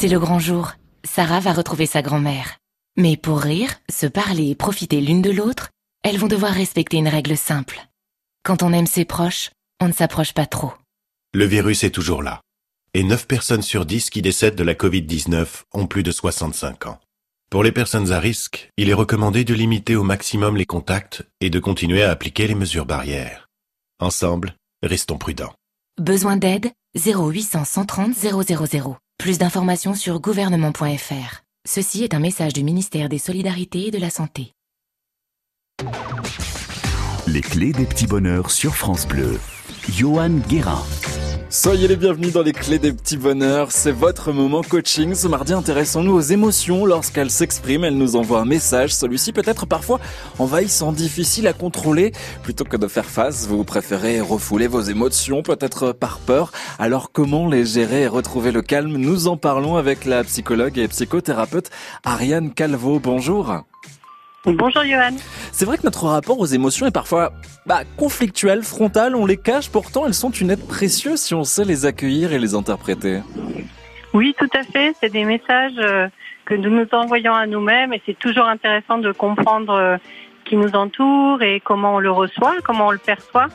C'est le grand jour. Sarah va retrouver sa grand-mère. Mais pour rire, se parler et profiter l'une de l'autre, elles vont devoir respecter une règle simple. Quand on aime ses proches, on ne s'approche pas trop. Le virus est toujours là. Et 9 personnes sur 10 qui décèdent de la Covid-19 ont plus de 65 ans. Pour les personnes à risque, il est recommandé de limiter au maximum les contacts et de continuer à appliquer les mesures barrières. Ensemble, restons prudents. Besoin d'aide? 0800 130 000. Plus d'informations sur gouvernement.fr. Ceci est un message du ministère des Solidarités et de la Santé. Les clés des petits bonheurs sur France Bleu. Johan Guérin. Soyez les bienvenus dans les clés des petits bonheurs. C'est votre moment coaching. Ce mardi, intéressons-nous aux émotions. Lorsqu'elles s'expriment, elles nous envoient un message. Celui-ci peut être parfois envahissant, difficile à contrôler. Plutôt que de faire face, vous préférez refouler vos émotions, peut-être par peur. Alors comment les gérer et retrouver le calme? Nous en parlons avec la psychologue et psychothérapeute Ariane Calvo. Bonjour. Bonjour Johan. C'est vrai que notre rapport aux émotions est parfois bah, conflictuel, frontal, on les cache, pourtant elles sont une aide précieuse si on sait les accueillir et les interpréter. Oui, tout à fait, c'est des messages euh, que nous nous envoyons à nous-mêmes et c'est toujours intéressant de comprendre euh, ce qui nous entoure et comment on le reçoit, comment on le perçoit.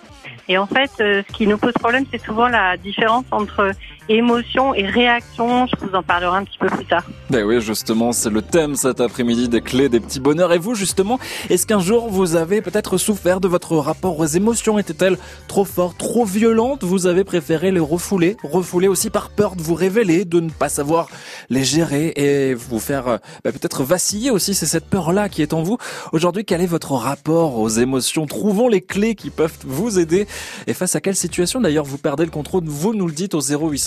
Et en fait, euh, ce qui nous pose problème, c'est souvent la différence entre émotion et réaction. Je vous en parlerai un petit peu plus tard. Ben oui, justement, c'est le thème cet après-midi des clés des petits bonheurs. Et vous, justement, est-ce qu'un jour vous avez peut-être souffert de votre rapport aux émotions? Était-elle trop forte, trop violente? Vous avez préféré les refouler, refouler aussi par peur de vous révéler, de ne pas savoir les gérer et vous faire ben, peut-être vaciller aussi. C'est cette peur-là qui est en vous. Aujourd'hui, quel est votre rapport aux émotions? Trouvons les clés qui peuvent vous aider. Et face à quelle situation d'ailleurs vous perdez le contrôle? Vous nous le dites au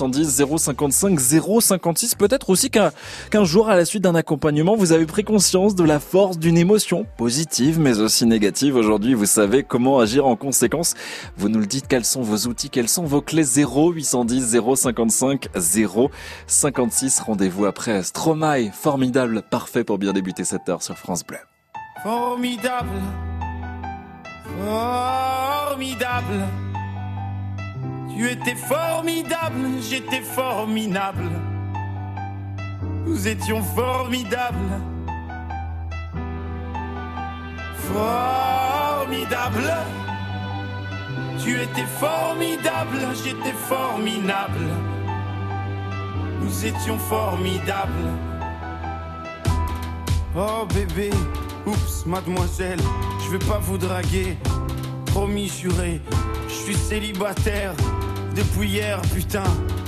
0810 055 056. Peut-être aussi qu'un jour, à la suite d'un accompagnement, vous avez pris conscience de la force d'une émotion positive, mais aussi négative. Aujourd'hui, vous savez comment agir en conséquence. Vous nous le dites, quels sont vos outils, quelles sont vos clés? 0810 055 056. Rendez-vous après Stromae, formidable, parfait pour bien débuter cette heure sur France Bleu. Formidable, formidable. Tu étais formidable, j'étais formidable. Nous étions formidables. Formidable. Tu étais formidable, j'étais formidable. Nous étions formidables. Oh bébé, oups, mademoiselle, je vais pas vous draguer. Promis juré, je suis célibataire depuis hier, putain.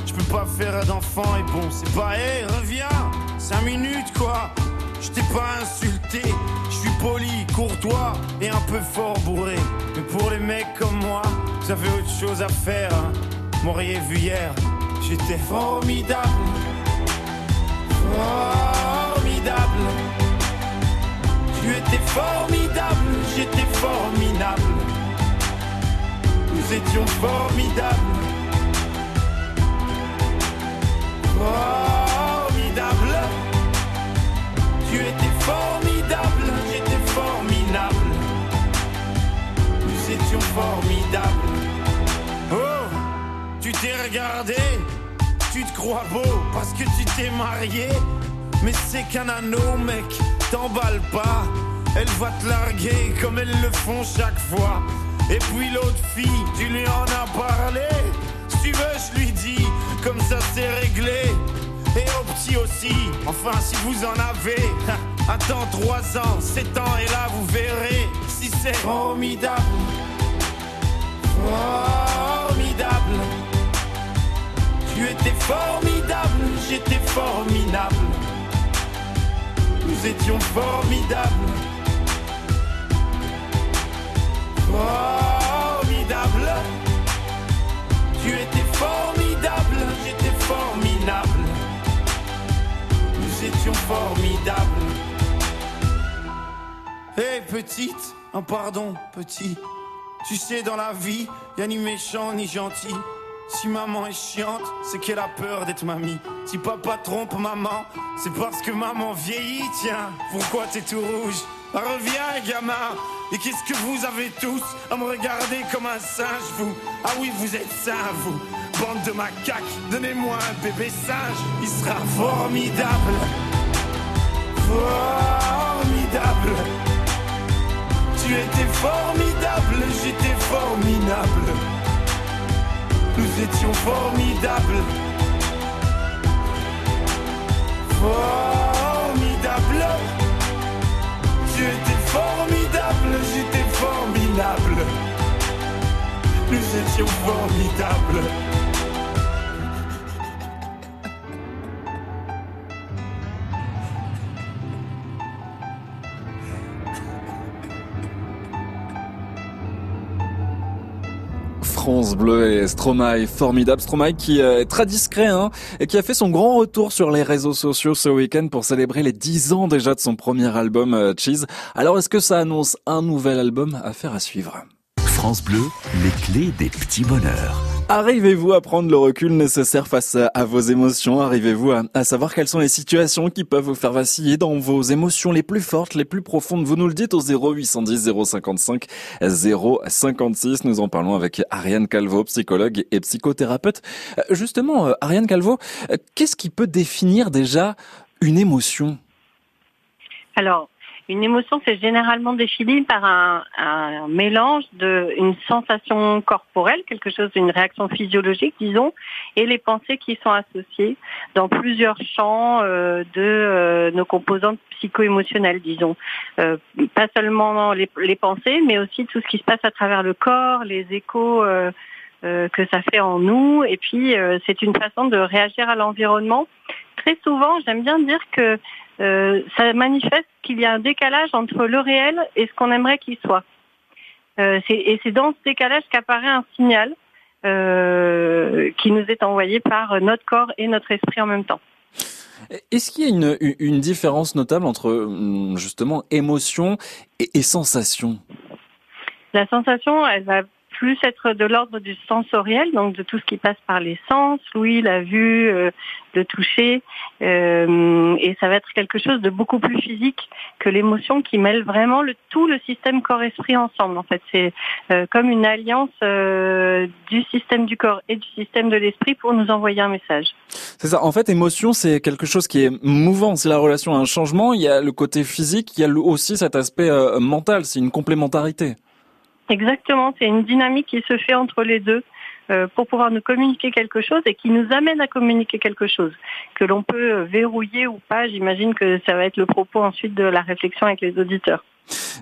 Je peux pas faire d'enfant et bon, c'est pas, hé, reviens, 5 minutes quoi. Je t'ai pas insulté, je suis poli, courtois et un peu fort bourré. Mais pour les mecs comme moi, vous avez autre chose à faire. Hein. M'auriez vu hier, j'étais formidable. Formidable. Tu étais formidable, j'étais formidable. Nous étions formidables. Formidable. Tu étais formidable, j'étais formidable. Nous étions formidables. Oh, tu t'es regardé, tu te crois beau parce que tu t'es marié. Mais c'est qu'un anneau, mec, t'emballe pas. Elle va te larguer comme elles le font chaque fois. Et puis l'autre fille, tu lui en as parlé. Si tu veux, je lui dis, comme ça c'est réglé. Et au petit aussi, enfin si vous en avez. Attends 3 ans, 7 ans, et là vous verrez si c'est formidable. Formidable. Tu étais formidable, j'étais formidable. Nous étions formidables. Formidable. Tu étais formidable, Formidables. Hé petite, un pardon petit. Tu sais dans la vie, y a ni méchant ni gentil. Si maman est chiante, c'est qu'elle a peur d'être mamie. Si papa trompe maman, c'est parce que maman vieillit, tiens. Pourquoi t'es tout rouge? Ah, Reviens, gamin. Et qu'est-ce que vous avez tous à me regarder comme un singe, vous? Ah oui, vous êtes sains, vous. bande de macaques. Donnez-moi un bébé singe, il sera formidable. Formidable. Tu étais formidable, j'étais formidable. Nous étions formidables. Formidable. Tu étais j'étais formidable. Nous étions formidables. France Bleu et Stromae, formidable Stromae qui euh, est très discret hein, et qui a fait son grand retour sur les réseaux sociaux ce week-end pour célébrer les 10 ans déjà de son premier album euh, Cheese. Alors est-ce que ça annonce un nouvel album à faire à suivre? France Bleu, les clés des petits bonheurs. Arrivez-vous à prendre le recul nécessaire face à, vos émotions? Arrivez-vous à, savoir quelles sont les situations qui peuvent vous faire vaciller dans vos émotions les plus fortes, les plus profondes? Vous nous le dites au 0810 055 056. Nous en parlons avec Ariane Calvo, psychologue et psychothérapeute. Euh, justement, euh, Ariane Calvo, euh, qu'est-ce qui peut définir déjà une émotion? Alors, une émotion, c'est généralement défini par un, un mélange de une sensation corporelle, quelque chose d'une réaction physiologique, disons, et les pensées qui sont associées dans plusieurs champs euh, de euh, nos composantes psycho-émotionnelles, disons. Euh, pas seulement les, les, pensées, mais aussi tout ce qui se passe à travers le corps, les échos. Euh, euh, que ça fait en nous et puis c'est une façon de réagir à l'environnement. Très souvent, j'aime bien dire que euh, ça manifeste qu'il y a un décalage entre le réel et ce qu'on aimerait qu'il soit. Euh, et c'est dans ce décalage qu'apparaît un signal euh, qui nous est envoyé par notre corps et notre esprit en même temps. Est-ce qu'il y a une, une, différence notable entre hum, justement émotion et, et sensation? La sensation, elle va plus être de l'ordre du sensoriel, donc de tout ce qui passe par les sens, oui, la vue, euh, le toucher, euh, et ça va être quelque chose de beaucoup plus physique que l'émotion qui mêle vraiment le, tout le système corps-esprit ensemble. En fait, c'est euh, comme une alliance euh, du système du corps et du système de l'esprit pour nous envoyer un message. C'est ça. En fait, émotion, c'est quelque chose qui est mouvant. C'est la relation à un changement. Il y a le côté physique, il y a aussi cet aspect mental. C'est une complémentarité. Exactement, c'est une dynamique qui se fait entre les deux euh, pour pouvoir nous communiquer quelque chose et qui nous amène à communiquer quelque chose que l'on peut verrouiller ou pas. J'imagine que ça va être le propos ensuite de la réflexion avec les auditeurs.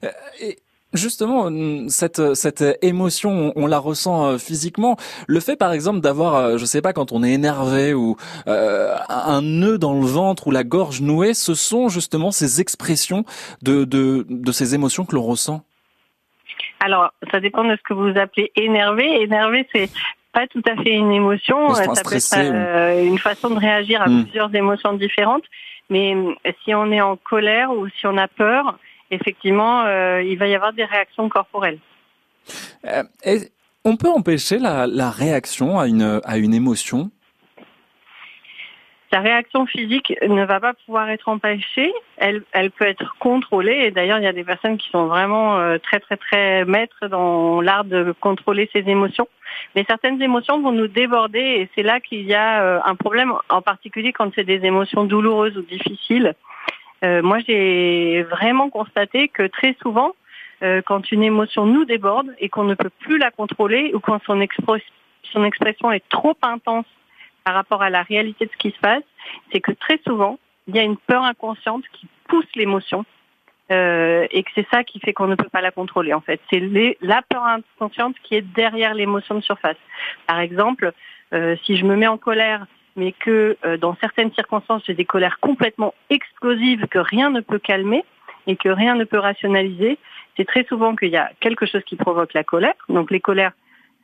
Euh, et... Justement, cette cette émotion, on, la ressent euh, physiquement. Le fait, par exemple, d'avoir, je sais pas, quand on est énervé ou euh, un nœud dans le ventre ou la gorge nouée, ce sont justement ces expressions de de, de ces émotions que l'on ressent. Alors, ça dépend de ce que vous appelez énervé. Énervé, c'est pas tout à fait une émotion. Ça peut être euh, une façon de réagir à hmm. plusieurs émotions différentes. Mais euh, si on est en colère ou si on a peur, effectivement, euh, il va y avoir des réactions corporelles. on peut empêcher la, la, réaction à une, à une émotion? La réaction physique ne va pas pouvoir être empêchée, elle, peut être contrôlée. Et d'ailleurs, il y a des personnes qui sont vraiment euh, très très très maîtres dans l'art de contrôler ses émotions. Mais certaines émotions vont nous déborder et c'est là qu'il y a euh, un problème, en particulier quand c'est des émotions douloureuses ou difficiles. Euh, moi, j'ai vraiment constaté que très souvent, quand une émotion nous déborde et qu'on ne peut plus la contrôler ou quand son expression est trop intense par rapport à la réalité de ce qui se passe, c'est que très souvent, il y a une peur inconsciente qui pousse l'émotion euh, et que c'est ça qui fait qu'on ne peut pas la contrôler en fait. C'est la peur inconsciente qui est derrière l'émotion de surface. Par exemple, euh, si je me mets en colère, mais que euh, dans certaines circonstances j'ai des colères complètement explosives que rien ne peut calmer et que rien ne peut rationaliser, c'est très souvent qu'il y a quelque chose qui provoque la colère. Donc les colères,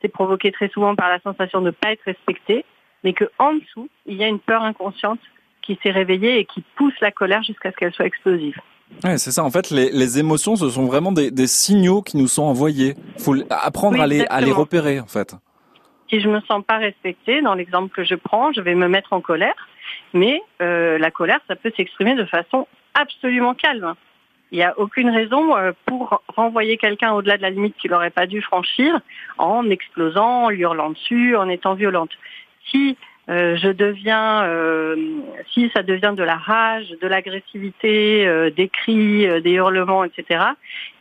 c'est provoqué très souvent par la sensation de ne pas être respecté mais qu'en dessous, il y a une peur inconsciente qui s'est réveillée et qui pousse la colère jusqu'à ce qu'elle soit explosive. Ouais, c'est ça. En fait, les, les, émotions, ce sont vraiment des, des, signaux qui nous sont envoyés. Il faut apprendre à, les, à les repérer, en fait. Si je me sens pas respectée, dans l'exemple que je prends, je vais me mettre en colère. Mais euh, la colère, ça peut s'exprimer de façon absolument calme. Il n'y a aucune raison euh, pour renvoyer quelqu'un au-delà de la limite qu'il n'aurait pas dû franchir en explosant, en lui hurlant dessus, en étant violente. Si euh, je deviens, euh, si ça devient de la rage, de l'agressivité, euh, des cris, des hurlements, etc.,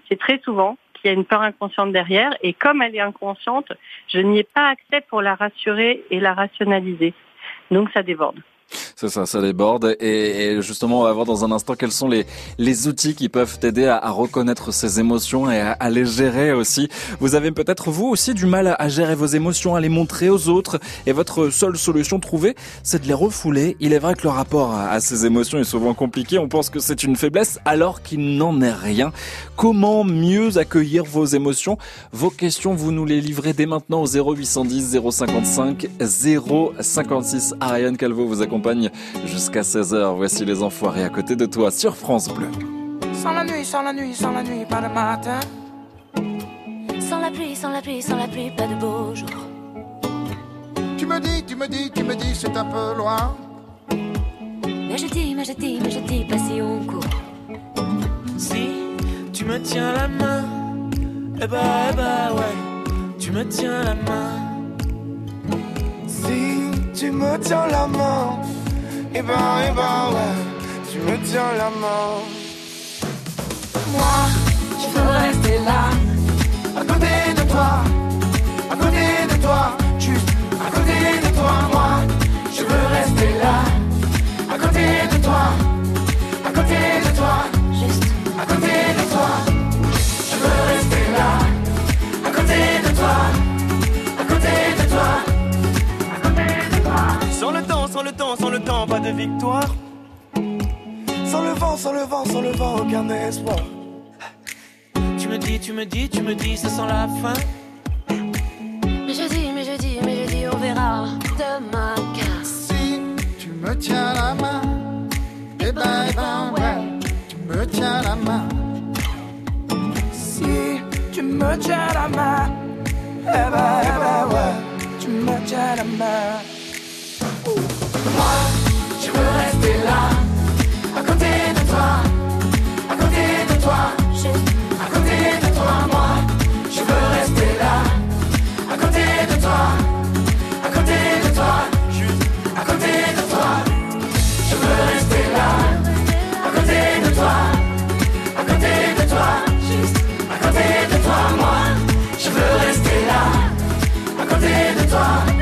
c'est très souvent qu'il y a une peur inconsciente derrière. Et comme elle est inconsciente, je n'y ai pas accès pour la rassurer et la rationaliser. Donc ça déborde. C'est ça, ça déborde. Et, et, justement, on va voir dans un instant quels sont les, les outils qui peuvent t'aider à, à, reconnaître ces émotions et à, à, les gérer aussi. Vous avez peut-être vous aussi du mal à, gérer vos émotions, à les montrer aux autres. Et votre seule solution trouvée, c'est de les refouler. Il est vrai que le rapport à, ces émotions est souvent compliqué. On pense que c'est une faiblesse alors qu'il n'en est rien. Comment mieux accueillir vos émotions? Vos questions, vous nous les livrez dès maintenant au 0810 055 056. Ariane Calvo vous accompagne jusqu'à 16h. Voici les enfoirés à côté de toi sur France Bleu. Sans la nuit, sans la nuit, sans la nuit, pas de matin. Sans la pluie, sans la pluie, sans la pluie, pas de beau jour. Tu me dis, tu me dis, tu me dis, c'est un peu loin. Mais je dis, mais je dis, mais je dis, pas si on court. Si tu me tiens la main, eh bah, eh bah ouais, tu me tiens la main. Si tu me tiens la main. Et ben, et ben ouais, tu me tiens la main. Moi, je veux rester là, à côté de toi, à côté de toi, juste à côté de toi. Moi, je veux rester là, à côté de toi, le temps, sans le temps, pas de victoire. Sans le vent, sans le vent, sans le vent, aucun espoir. Tu me dis, tu me dis, tu me dis, ça sent la fin. Mais je dis, mais je dis, mais je dis, on verra demain. Car si tu me tiens la main, eh ben, eh ben, ouais, tu me tiens la main. Si tu me tiens la main, eh ben, eh ben, ouais, tu me tiens la main. Je veux rester là, à côté de toi, à côté de toi, à côté de toi, moi. Je veux rester là, à côté de toi, à côté de toi, à côté de toi. Je veux rester là, à côté de toi, à côté de toi, à côté de toi, moi. Je veux rester là, à côté de toi,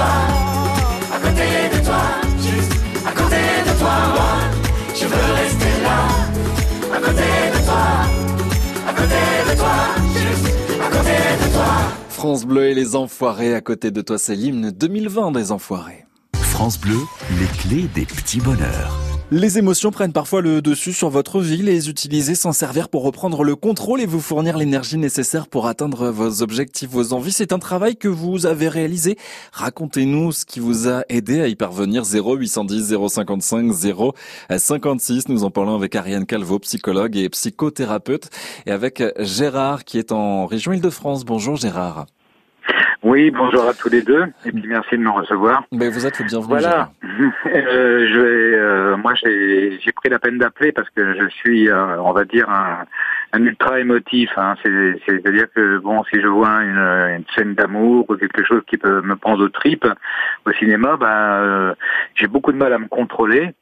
toi, à côté de toi, juste à côté de toi, moi. Je veux rester là, à côté de toi, à côté de toi, juste à côté de toi. France Bleu et les Enfoirés à côté de toi, c'est l'hymne 2020 des Enfoirés. France Bleu, les clés des petits bonheurs. Les émotions prennent parfois le dessus sur votre vie, les utiliser s'en servir pour reprendre le contrôle et vous fournir l'énergie nécessaire pour atteindre vos objectifs, vos envies. C'est un travail que vous avez réalisé. Racontez-nous ce qui vous a aidé à y parvenir. 0810 055 056. Nous en parlons avec Ariane Calvo, psychologue et psychothérapeute, et avec Gérard qui est en région Île-de-France. Bonjour Gérard. Oui, bonjour à tous les deux, et puis merci de me recevoir. Mais vous êtes le bienvenu. Voilà, euh, je vais, euh, moi j'ai pris la peine d'appeler parce que je suis, euh, on va dire, un, un ultra émotif. Hein. C'est- C'est-à-dire que bon, si je vois une, une scène d'amour ou quelque chose qui peut me prendre aux tripes au cinéma, ben euh, j'ai beaucoup de mal à me contrôler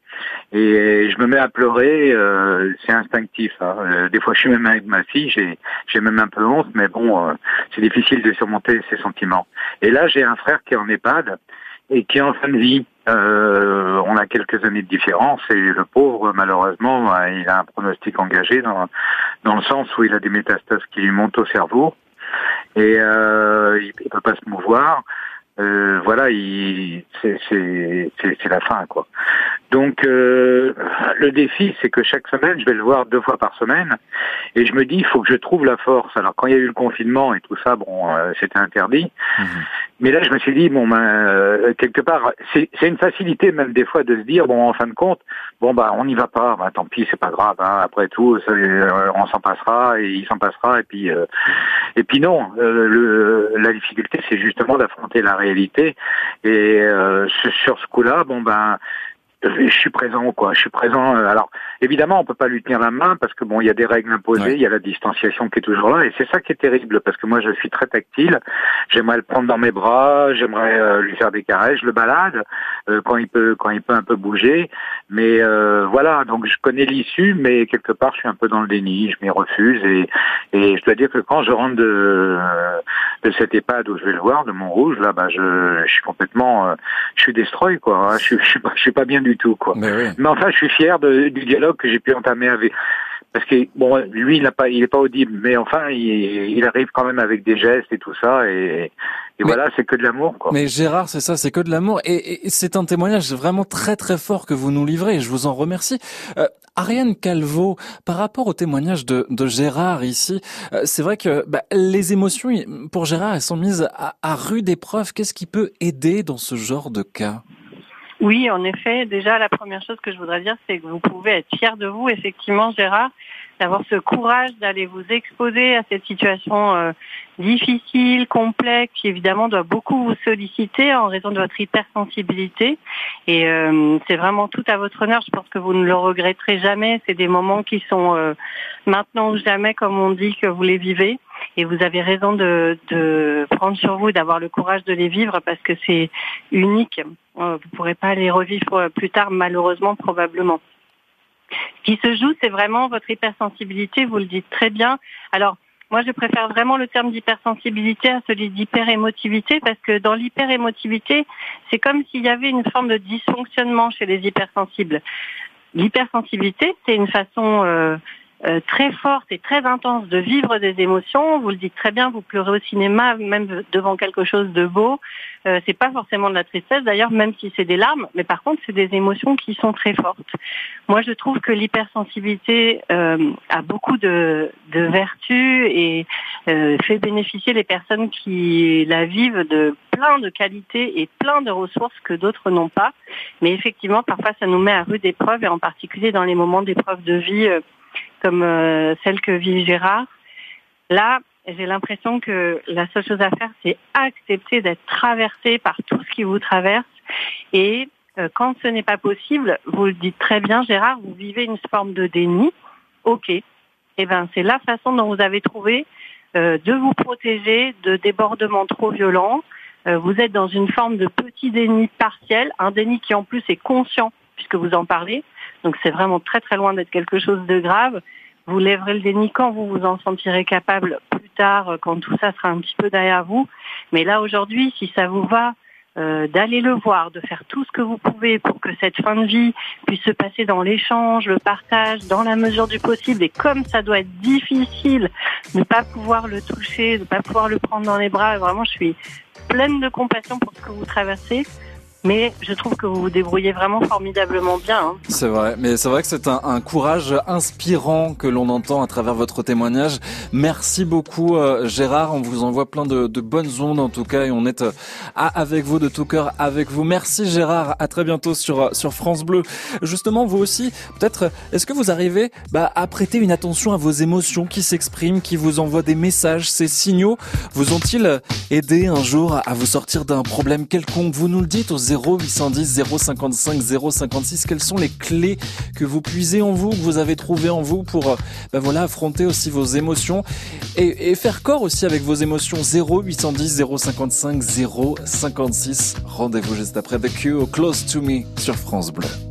et je me mets à pleurer. euh, c'est instinctif. hein. Euh, des fois, je suis même avec ma fille. J'ai j'ai même un peu honte, mais bon, euh, c'est difficile de surmonter ces sentiments. Et là, j'ai un frère qui est en EHPAD et qui est en fin de vie. Euh, on a quelques années de différence et le pauvre, malheureusement, euh, il a un pronostic engagé dans, le sens où il a des métastases qui lui montent au cerveau et euh, il, il peut pas se mouvoir. Euh, voilà, il, c'est, c'est, c'est, c'est la fin, quoi. Donc, euh, le défi, c'est que chaque semaine, je vais le voir deux fois par semaine, et je me dis, il faut que je trouve la force. Alors, quand il y a eu le confinement et tout ça, bon, euh, c'était interdit. Mais là, je me suis dit, bon, ben, euh, quelque part, c'est, une facilité même des fois de se dire, bon, en fin de compte, bon, bah, on n'y va pas, bah, tant pis, c'est pas grave. Hein, après tout, ça, on s'en passera et il s'en passera, et puis, euh, et puis non. euh, le, la difficulté, c'est justement d'affronter la réalité. Et euh, sur- sur ce coup-là, bon, ben, je suis présent quoi. Je suis présent. euh, Alors évidemment, on peut pas lui tenir la main parce que bon, il y a des règles imposées, il y a la distanciation qui est toujours là, et c'est ça qui est terrible parce que moi, je suis très tactile. J'aimerais le prendre dans mes bras, j'aimerais euh, lui faire des caresses, je le balade euh, quand il peut, quand il peut un peu bouger. Mais euh, voilà, donc je connais l'issue, mais quelque part, je suis un peu dans le déni. Je m'y refuse et et je dois dire que quand je rentre de de cette EHPAD où je vais le voir, de Montrouge, là, bah, je, je suis complètement, euh, je suis destroy, quoi. hein. Je, suis- je suis pas, je suis pas bien du tout, quoi. Mais, enfin, je suis fier de- du dialogue que j'ai pu entamer avec. Parce que bon, lui, il n'a pas, il est pas audible, mais enfin, il, il arrive quand même avec des gestes et tout ça, et, et voilà, c'est que de l'amour, quoi. Mais Gérard, c'est ça, c'est que de l'amour. Et, et c'est un témoignage vraiment très très fort que vous nous livrez et je vous en remercie. Euh, Ariane Calvo, par rapport au témoignage de, de Gérard ici, euh, c'est vrai que bah, les émotions, pour Gérard, elles sont mises à, à rude épreuve. Qu'est-ce qui peut aider dans ce genre de cas? Oui, en effet. Déjà, la première chose que je voudrais dire, c'est que vous pouvez être fier de vous, effectivement, Gérard, d'avoir ce courage d'aller vous exposer à cette situation euh, difficile, complexe, qui évidemment doit beaucoup vous solliciter en raison de votre hypersensibilité. Et euh, c'est vraiment tout à votre honneur. Je pense que vous ne le regretterez jamais. C'est des moments qui sont euh, maintenant ou jamais, comme on dit, que vous les vivez. Et vous avez raison de, de prendre sur vous, d'avoir le courage de les vivre parce que c'est unique. Euh, Vous ne pourrez pas les revivre plus tard, malheureusement, probablement. Ce qui se joue, c'est vraiment votre hypersensibilité, vous le dites très bien. Alors, moi, je préfère vraiment le terme d'hypersensibilité à celui d'hyperémotivité parce que dans l'hyperémotivité, c'est comme s'il y avait une forme de dysfonctionnement chez les hypersensibles. L'hypersensibilité, c'est une façon euh, euh, très forte et très intense de vivre des émotions. Vous le dites très bien, vous pleurez au cinéma, même devant quelque chose de beau. Euh, c'est pas forcément de la tristesse d'ailleurs, même si c'est des larmes, mais par contre c'est des émotions qui sont très fortes. Moi je trouve que l'hypersensibilité euh, a beaucoup de, de vertus et euh, fait bénéficier les personnes qui la vivent de plein de qualités et plein de ressources que d'autres n'ont pas. Mais effectivement parfois ça nous met à rude épreuve et en particulier dans les moments d'épreuve de vie euh, comme euh, celle que vit Gérard. Là, j'ai l'impression que la seule chose à faire, c'est accepter d'être traversé par tout ce qui vous traverse. Et euh, quand ce n'est pas possible, vous le dites très bien, Gérard, vous vivez une forme de déni. Ok. Eh ben, c'est la façon dont vous avez trouvé euh, de vous protéger de débordements trop violents. Vous êtes dans une forme de petit déni partiel, un déni qui en plus est conscient puisque vous en parlez. Donc c'est vraiment très très loin d'être quelque chose de grave. Vous lèverez le déni quand vous vous en sentirez capable plus tard, quand tout ça sera un petit peu derrière vous. Mais là aujourd'hui, si ça vous va, euh, d'aller le voir, de faire tout ce que vous pouvez pour que cette fin de vie puisse se passer dans l'échange, le partage, dans la mesure du possible. Et comme ça doit être difficile de ne pas pouvoir le toucher, ne pas pouvoir le prendre dans les bras, vraiment, je suis pleine de compassion pour ce que vous traversez. Mais je trouve que vous vous débrouillez vraiment formidablement bien. Hein. C'est vrai, mais c'est vrai que c'est un, un, courage inspirant que l'on entend à travers votre témoignage. Merci beaucoup euh, Gérard, on vous envoie plein de, de, bonnes ondes en tout cas et on est euh, avec vous de tout cœur avec vous. Merci Gérard, à très bientôt sur sur France Bleu. Justement, vous aussi, peut-être, est-ce que vous arrivez bah, à prêter une attention à vos émotions qui s'expriment, qui vous envoient des messages, ces signaux? Vous ont-ils aidé un jour à vous sortir d'un problème quelconque? Vous nous le dites aux 0810 055 056. Quelles sont les clés que vous puisez en vous, que vous avez trouvées en vous pour, ben voilà, affronter aussi vos émotions et, faire corps aussi avec vos émotions? 0810 055 056. Rendez-vous juste après The Q Close to Me sur France Bleu.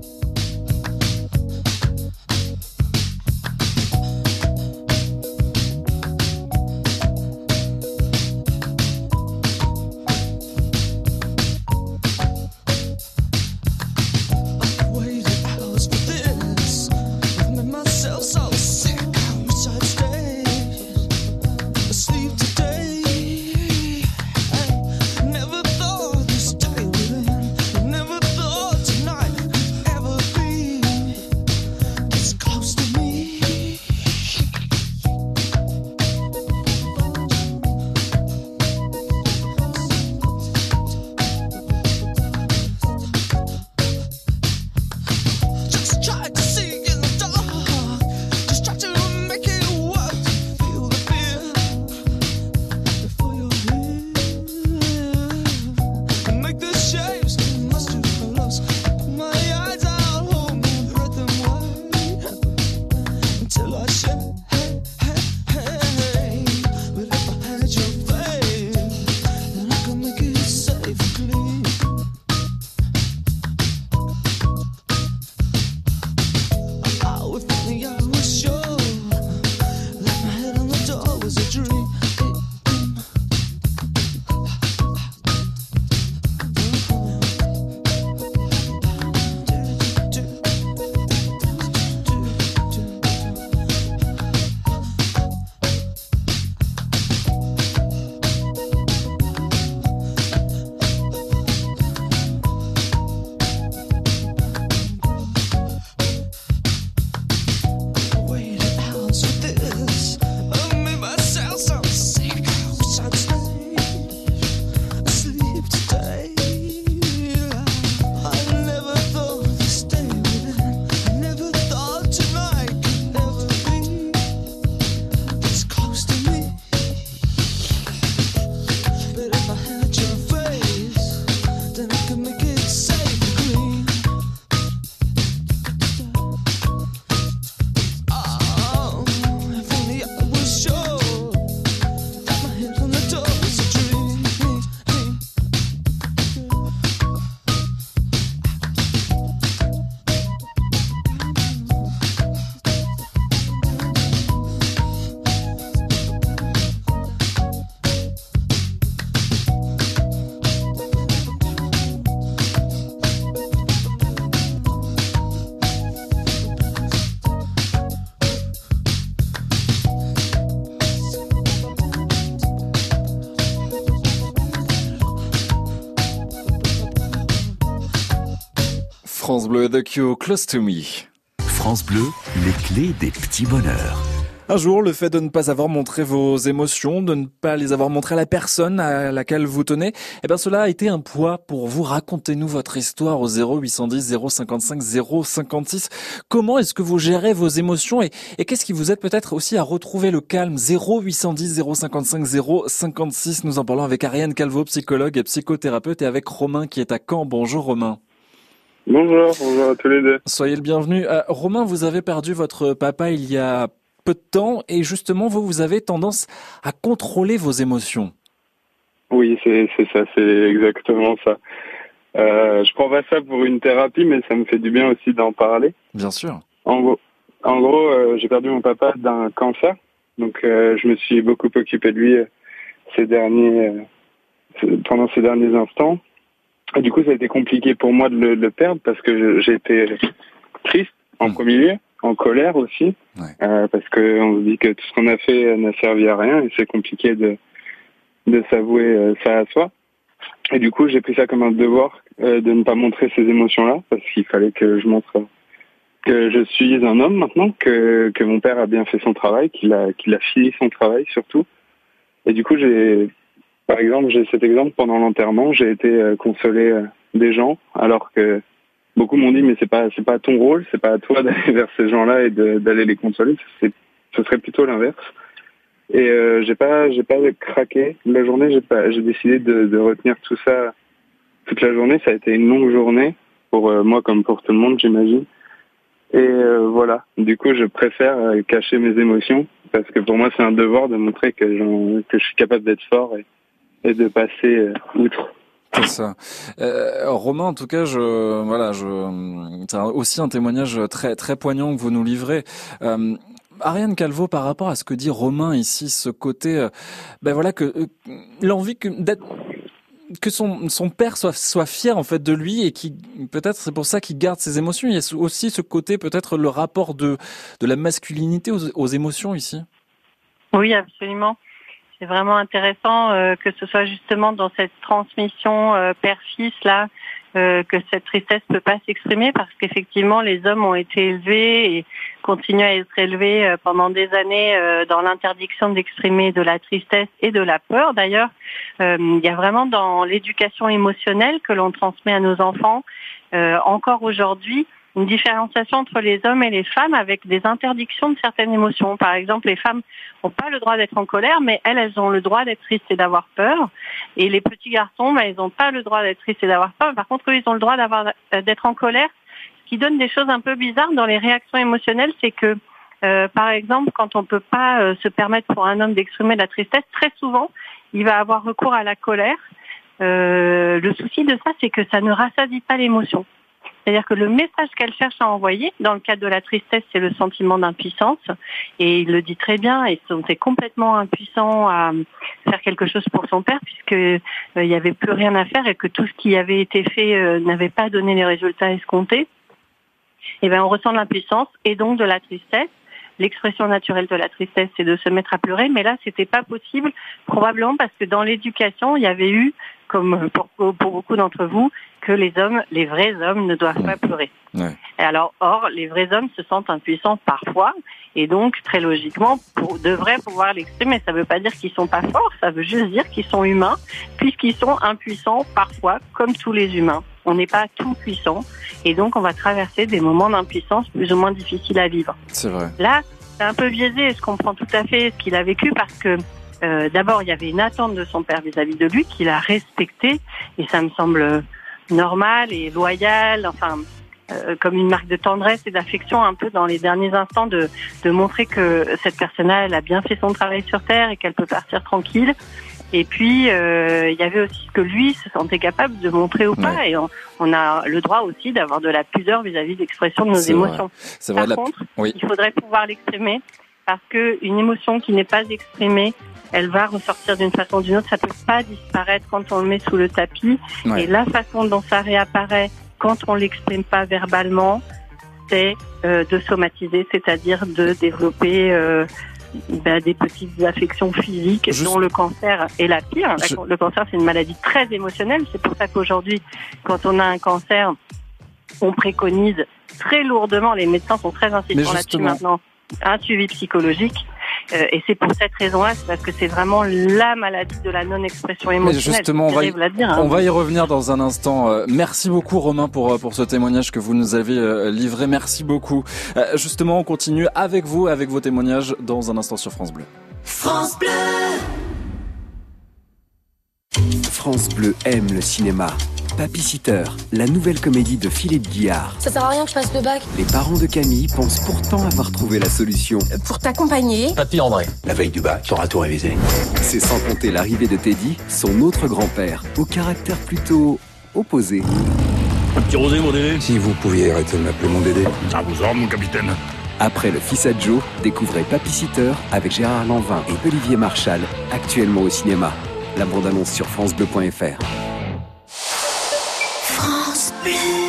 France Bleu, The Q, Close to Me. France Bleu, les clés des petits bonheurs. Un jour, le fait de ne pas avoir montré vos émotions, de ne pas les avoir montrées à la personne à laquelle vous tenez, eh bien cela a été un poids pour vous. Racontez-nous votre histoire au 0810 055 056. Comment est-ce que vous gérez vos émotions et, et qu'est-ce qui vous aide peut-être aussi à retrouver le calme? 0810 055 056. Nous en parlons avec Ariane Calvo, psychologue et psychothérapeute et avec Romain qui est à Caen. Bonjour Romain. Bonjour, bonjour à tous les deux. Soyez le bienvenu. Euh, Romain, vous avez perdu votre papa il y a peu de temps et justement vous, vous avez tendance à contrôler vos émotions. Oui, c'est ça, c'est exactement ça. Euh, je prends pas ça pour une thérapie, mais ça me fait du bien aussi d'en parler. Bien sûr. En gros, en gros euh, j'ai perdu mon papa d'un cancer, donc euh, je me suis beaucoup occupé de lui ces derniers, pendant ces derniers instants. Et du coup, ça a été compliqué pour moi de le, de le perdre parce que été triste en premier lieu, en colère aussi, euh, parce que on se dit que tout ce qu'on a fait n'a servi à rien et c'est compliqué de de s'avouer euh, ça à soi. Et du coup, j'ai pris ça comme un devoir euh, de ne pas montrer ces émotions-là, parce qu'il fallait que je montre que je suis un homme maintenant, que, que mon père a bien fait son travail, qu'il a, qu'il a fini son travail surtout. Et du coup, j'ai, par exemple, j'ai cet exemple pendant l'enterrement, j'ai été euh, consoler euh, des gens, alors que beaucoup m'ont dit mais c'est pas c'est pas ton rôle, c'est pas à toi d'aller vers ces gens-là et d'aller les consoler, ce serait plutôt l'inverse. Et euh, j'ai pas j'ai pas craqué la journée, j'ai pas j'ai décidé de, de retenir tout ça toute la journée. Ça a été une longue journée pour euh, moi comme pour tout le monde, j'imagine. Et euh, voilà. Du coup, je préfère cacher mes émotions parce que pour moi, c'est un devoir de montrer que, que je suis capable d'être fort et, et de passer euh, outre. C'est ça. Euh, Romain, en tout cas, je voilà, je c'est aussi un témoignage très très poignant que vous nous livrez. Euh, Ariane Calvo, par rapport à ce que dit Romain ici, ce côté, euh, ben voilà que euh, l'envie que d'être que son son père soit soit fier en fait de lui et qui peut-être c'est pour ça qu'il garde ses émotions. Il y a aussi ce côté peut-être le rapport de de la masculinité aux, aux émotions ici. Oui, absolument. C'est vraiment intéressant euh, que ce soit justement dans cette transmission euh, père-fils là euh, que cette tristesse peut pas s'exprimer parce qu'effectivement les hommes ont été élevés et continuent à être élevés euh, pendant des années euh, dans l'interdiction d'exprimer de la tristesse et de la peur. D'ailleurs, euh, il y a vraiment dans l'éducation émotionnelle que l'on transmet à nos enfants encore aujourd'hui une différenciation entre les hommes et les femmes avec des interdictions de certaines émotions. Par exemple, les femmes n'ont pas le droit d'être en colère, mais elles, elles ont le droit d'être tristes et d'avoir peur. Et les petits garçons, ben, ils n'ont pas le droit d'être tristes et d'avoir peur. Par contre, eux, ils ont le droit d'avoir euh, d'être en colère. Ce qui donne des choses un peu bizarres dans les réactions émotionnelles, c'est que, euh, par exemple, quand on peut pas euh, se permettre pour un homme d'exprimer de la tristesse, très souvent, il va avoir recours à la colère. Euh, le souci de ça, c'est que ça ne rassasie pas l'émotion. C'est-à-dire que le message qu'elle cherche à envoyer, dans le cadre de la tristesse, c'est le sentiment d'impuissance. Et il le dit très bien, et sont est complètement impuissant à faire quelque chose pour son père, puisque euh, n'y avait plus rien à faire et que tout ce qui avait été fait euh, n'avait pas donné les résultats escomptés. Et ben on ressent de l'impuissance et donc de la tristesse. L'expression naturelle de la tristesse, c'est de se mettre à pleurer, mais là, c'était pas possible, probablement parce que dans l'éducation, il y avait eu, comme pour, pour beaucoup d'entre vous, que les hommes, les vrais hommes, ne doivent pas pleurer. Ouais. Et alors, or, les vrais hommes se sentent impuissants parfois, et donc très logiquement pour, devraient pouvoir l'exprimer. Ça ne veut pas dire qu'ils sont pas forts, ça veut juste dire qu'ils sont humains, puisqu'ils sont impuissants parfois, comme tous les humains. On n'est pas tout puissant, et donc on va traverser des moments d'impuissance plus ou moins difficiles à vivre. C'est vrai. Là, c'est un peu biaisé, je comprends tout à fait ce qu'il a vécu parce que euh, d'abord, il y avait une attente de son père vis-à-vis de lui qu'il a respectée et ça me semble normal et loyal, enfin euh, comme une marque de tendresse et d'affection un peu dans les derniers instants de, de montrer que cette personne-là, elle a bien fait son travail sur Terre et qu'elle peut partir tranquille. Et puis, euh, il y avait aussi ce que lui se sentait capable de montrer ou pas. Et on, on a le droit aussi d'avoir de la pudeur vis-à-vis de l'expression de nos vrai. émotions. C'est Par vrai. la- contre, Oui. il faudrait pouvoir l'exprimer parce que une émotion qui n'est pas exprimée, elle va ressortir d'une façon ou d'une autre. Ça peut pas disparaître quand on le met sous le tapis. Ouais. Et la façon dont ça réapparaît quand on l'exprime pas verbalement, c'est euh, de somatiser, c'est-à-dire de développer euh, ben, des petites affections physiques Juste- dont le cancer est la pire. Je- Le cancer, c'est une maladie très émotionnelle. C'est pour ça qu'aujourd'hui, quand on a un cancer, on préconise très lourdement, les médecins sont très insistants là-dessus maintenant, un suivi psychologique. Euh, et c'est pour cette raison-là, c'est parce que c'est vraiment la maladie de la non-expression Mais émotionnelle. justement, on va, y, dire, hein. on va y revenir dans un instant. Euh, Merci beaucoup Romain pour euh, pour ce témoignage que vous nous avez euh, livré. Merci beaucoup. Euh, Justement, on continue avec vous, avec vos témoignages dans un instant sur France Bleu. France Bleu. France Bleu aime le cinéma. Papy Sitter, la nouvelle comédie de Philippe Guillard. Ça sert à rien que je fasse le bac. Les parents de Camille pensent pourtant avoir trouvé la solution. Pour t'accompagner, Papy André. La veille du bac, t'auras tout révisé. C'est sans compter l'arrivée de Teddy, son autre grand-père, au caractère plutôt opposé. Un petit rosé, mon Dédé Si vous pouviez arrêter de m'appeler mon Dédé. À vous ordres, mon capitaine. Après le fils à Joe, découvrez Papy Sitter avec Gérard Lanvin et Olivier Marchal, actuellement au cinéma. La bande-annonce sur francebleu.fr. France Bleu.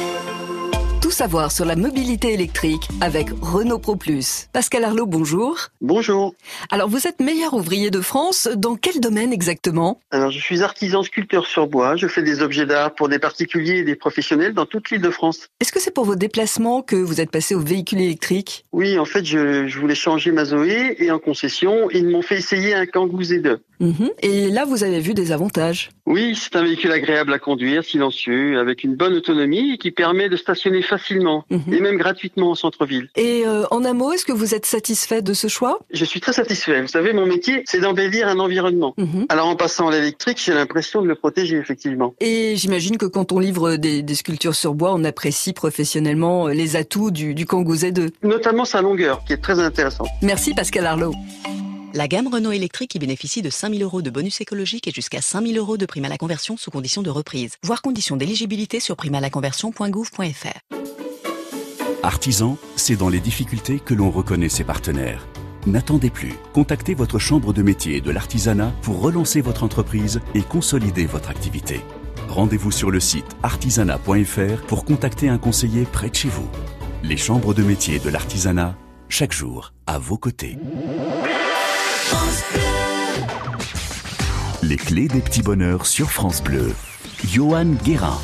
Savoir sur la mobilité électrique avec Renault Pro Plus. Pascal Arlot, bonjour. Bonjour. Alors vous êtes meilleur ouvrier de France, dans quel domaine exactement? Alors, je suis artisan sculpteur sur bois. Je fais des objets d'art pour des particuliers et des professionnels dans toute l'île de France. Est-ce que c'est pour vos déplacements que vous êtes passé au véhicule électrique? Oui, en fait, je, je voulais changer ma Zoé et en concession, ils m'ont fait essayer un Kangoo Z2. Mhm. Et là, vous avez vu des avantages. Oui, c'est un véhicule agréable à conduire, silencieux, avec une bonne autonomie et qui permet de stationner facilement facilement et même gratuitement au centre-ville. Et euh, en un mot, est-ce que vous êtes satisfait de ce choix? Je suis très satisfait. Vous savez, mon métier, c'est d'embellir un environnement. Alors en passant à l'électrique, j'ai l'impression de le protéger effectivement. Et j'imagine que quand on livre des, des sculptures sur bois, on apprécie professionnellement euh, les atouts du, du Kangoo Z2. Notamment sa longueur, qui est très intéressante. Merci Pascal Arlot. La gamme Renault électrique qui bénéficie de 5000 euros de bonus écologique et jusqu'à 5000 euros de prime à la conversion sous condition de reprise. Voir conditions d'éligibilité sur primalaconversion.gouv.fr. Artisan, c'est dans les difficultés que l'on reconnaît ses partenaires. N'attendez plus. Contactez votre chambre de métier de l'artisanat pour relancer votre entreprise et consolider votre activité. Rendez-vous sur le site artisanat.fr pour contacter un conseiller près de chez vous. Les chambres de métier de l'artisanat, chaque jour, à vos côtés. Les clés des petits bonheurs sur France Bleu. Johan Guérin.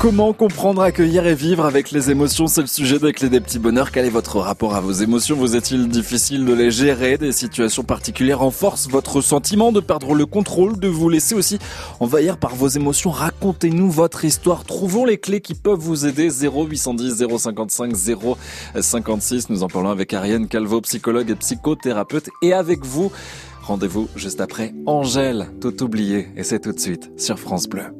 Comment comprendre, accueillir et vivre avec les émotions C'est le sujet des clés des petits bonheurs. Quel est votre rapport à vos émotions? Vous est-il difficile de les gérer? Des situations particulières renforcent votre sentiment de perdre le contrôle, de vous laisser aussi envahir par vos émotions? Racontez-nous votre histoire. Trouvons les clés qui peuvent vous aider. 0810 055 056. Nous en parlons avec Ariane Calvo, psychologue et psychothérapeute. Et avec vous, rendez-vous juste après Angèle, tout oublié. Et c'est tout de suite sur France Bleu.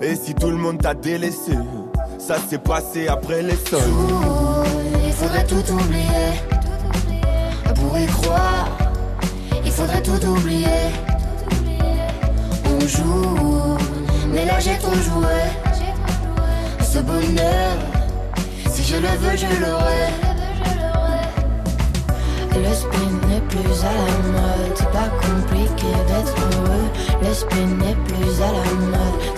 Et si tout le monde t'a délaissé, ça s'est passé après les sols. Il faudrait tout oublier. Pour y croire, il faudrait tout oublier. On joue, mais là j'ai trop joué. Ce bonheur, si je le veux, je l'aurai. Le spin n'est plus à la mode, c'est pas compliqué d'être heureux. Le spin n'est plus à la mode,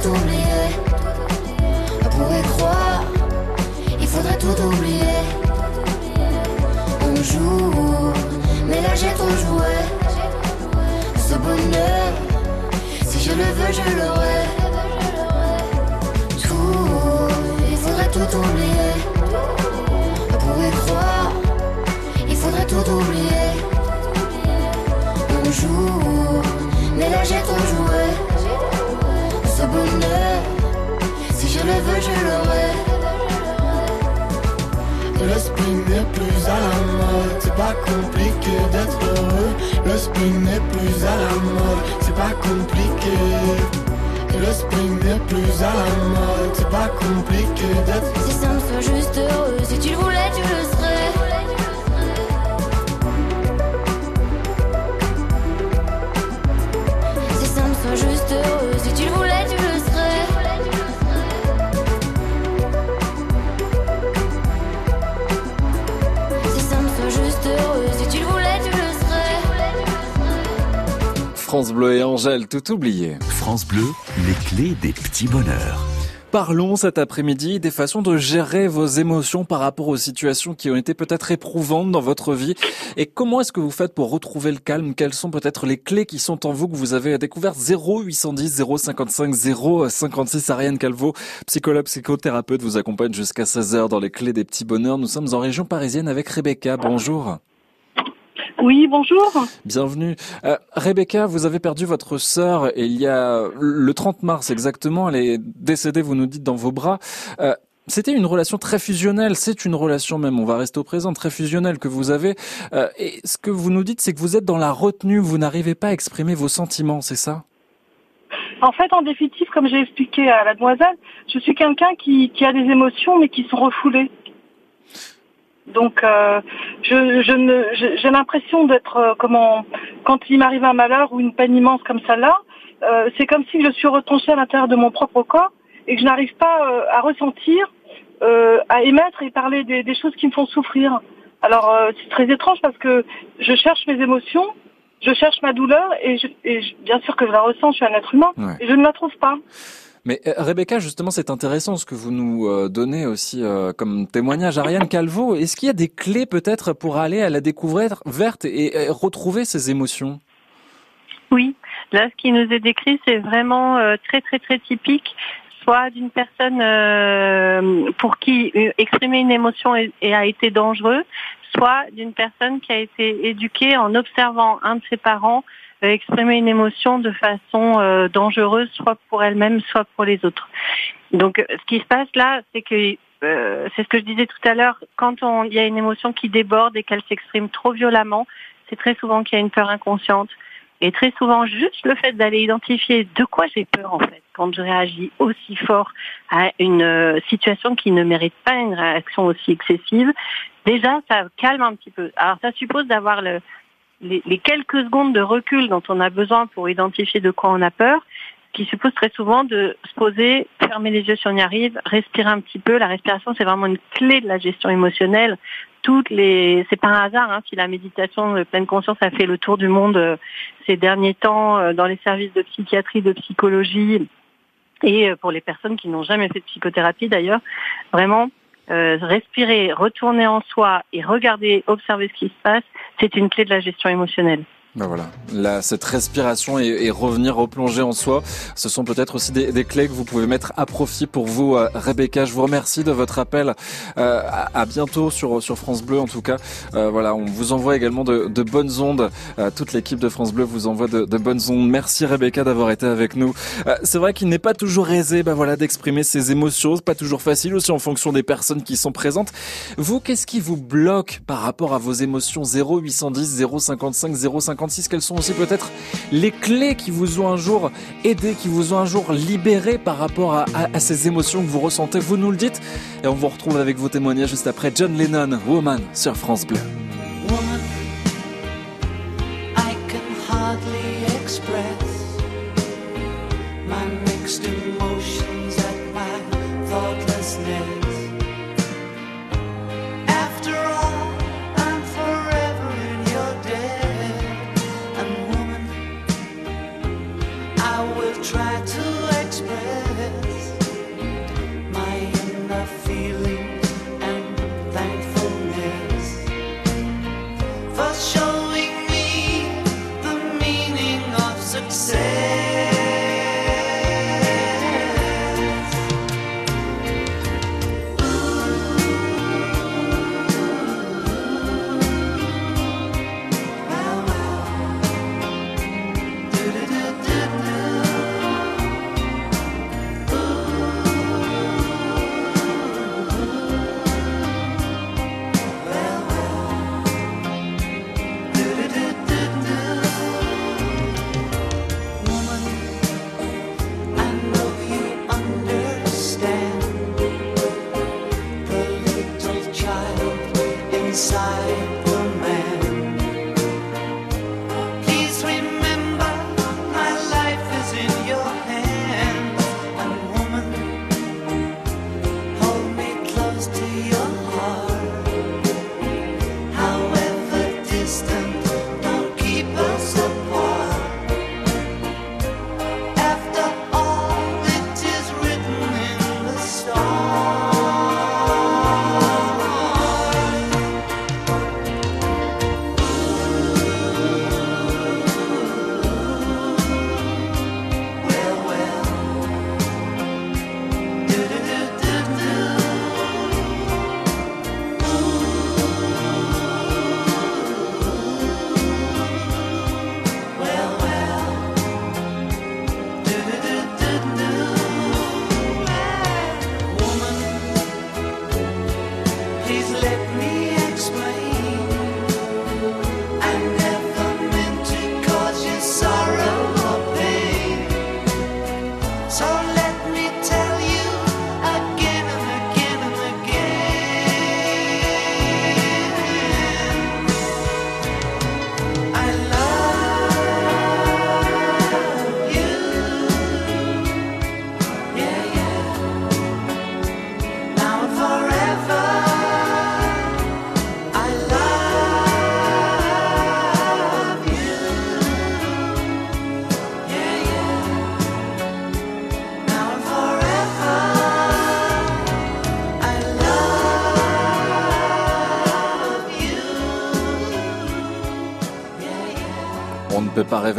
tout oublier. Pour y croire, il faudrait tout oublier. On joue, mais là j'ai trop joué. Ce bonheur, si je le veux, je l'aurai. Tout, il faudrait tout oublier. Pour y croire, il faudrait tout oublier. On joue, mais là j'ai trop joué. Si je le veux, je l'aurai. Le spin n'est plus à la mode, c'est pas compliqué d'être heureux. Le spin n'est plus à la mode, c'est pas compliqué. Le spin n'est plus à la mode, c'est pas compliqué d'être Si ça me soit juste heureux, si tu le voulais, France Bleu et Angèle, tout oublié. France Bleu, les clés des petits bonheurs. Parlons cet après-midi des façons de gérer vos émotions par rapport aux situations qui ont été peut-être éprouvantes dans votre vie. Et comment est-ce que vous faites pour retrouver le calme? Quelles sont peut-être les clés qui sont en vous que vous avez découvertes 0810 055 056 Ariane Calvo, psychologue, psychothérapeute, vous accompagne jusqu'à 16h dans les clés des petits bonheurs. Nous sommes en région parisienne avec Rebecca. Bonjour. Oui, bonjour. Bienvenue. Euh, Rebecca, vous avez perdu votre sœur et il y a le 30 mars exactement. Elle est décédée, vous nous dites, dans vos bras. Euh, c'était une relation très fusionnelle, c'est une relation même, on va rester au présent, très fusionnelle que vous avez. Euh, et ce que vous nous dites, c'est que vous êtes dans la retenue, vous n'arrivez pas à exprimer vos sentiments, c'est ça? En fait, en définitive, comme j'ai expliqué à la demoiselle, je suis quelqu'un qui, qui a des émotions mais qui sont refoulées. Donc, euh, je, je me, j'ai l'impression d'être euh, comment quand il m'arrive un malheur ou une peine immense comme celle-là, euh, c'est comme si je suis retranchée à l'intérieur de mon propre corps et que je n'arrive pas euh, à ressentir, euh, à émettre et parler des, des choses qui me font souffrir. Alors, euh, c'est très étrange parce que je cherche mes émotions, je cherche ma douleur et, je, et je- bien sûr que je la ressens, je suis un être humain Ouais. et je ne la trouve pas. Mais euh, Rebecca, justement, c'est intéressant ce que vous nous euh, donnez aussi euh, comme témoignage. Ariane Calvo, est-ce qu'il y a des clés peut-être pour aller à la découverte verte et, et retrouver ces émotions? Oui, là, ce qui nous est décrit, c'est vraiment très, très, très typique, soit d'une personne pour qui exprimer une émotion a été dangereux, soit d'une personne qui a été éduquée en observant un de ses parents exprimer une émotion de façon euh, dangereuse, soit pour elle-même, soit pour les autres. Donc, euh, ce qui se passe là, c'est que euh, c'est ce que je disais tout à l'heure, quand on- il y a une émotion qui déborde et qu'elle s'exprime trop violemment, c'est très souvent qu'il y a une peur inconsciente. Et très souvent, juste le fait d'aller identifier de quoi j'ai peur en fait quand je réagis aussi fort à une euh, situation qui ne mérite pas une réaction aussi excessive, déjà ça calme un petit peu. Alors ça suppose d'avoir le, les, les quelques secondes de recul dont on a besoin pour identifier de quoi on a peur, qui suppose très souvent de se poser, fermer les yeux si on y arrive, respirer un petit peu. La respiration, c'est vraiment une clé de la gestion émotionnelle. Toutes les, c'est pas un hasard hein, si la méditation de pleine conscience a fait le tour du monde euh, ces derniers temps euh, dans les services de psychiatrie, de psychologie et euh, pour les personnes qui n'ont jamais fait de psychothérapie d'ailleurs. Vraiment, euh, respirer, retourner en soi et regarder, observer ce qui se passe, c'est une clé de la gestion émotionnelle. Ben voilà, Là, cette respiration et, et revenir replonger en soi, ce sont peut-être aussi des, des clés que vous pouvez mettre à profit pour vous, euh, Rebecca. Je vous remercie de votre appel. Euh, à, à bientôt sur sur France Bleu, en tout cas. Euh, voilà, on vous envoie également de, de bonnes ondes. Euh, toute l'équipe de France Bleu vous envoie de, de bonnes ondes. Merci Rebecca d'avoir été avec nous. Euh, C'est vrai qu'il n'est pas toujours aisé, ben voilà, d'exprimer ses émotions. Pas toujours facile aussi en fonction des personnes qui sont présentes. Vous, qu'est-ce qui vous bloque par rapport à vos émotions? 0810 055 056 Quelles sont aussi peut-être les clés qui vous ont un jour aidé, qui vous ont un jour libéré par rapport à, à- à ces émotions que vous ressentez? Vous nous le dites et on vous retrouve avec vos témoignages juste après John Lennon, Woman sur France Bleu.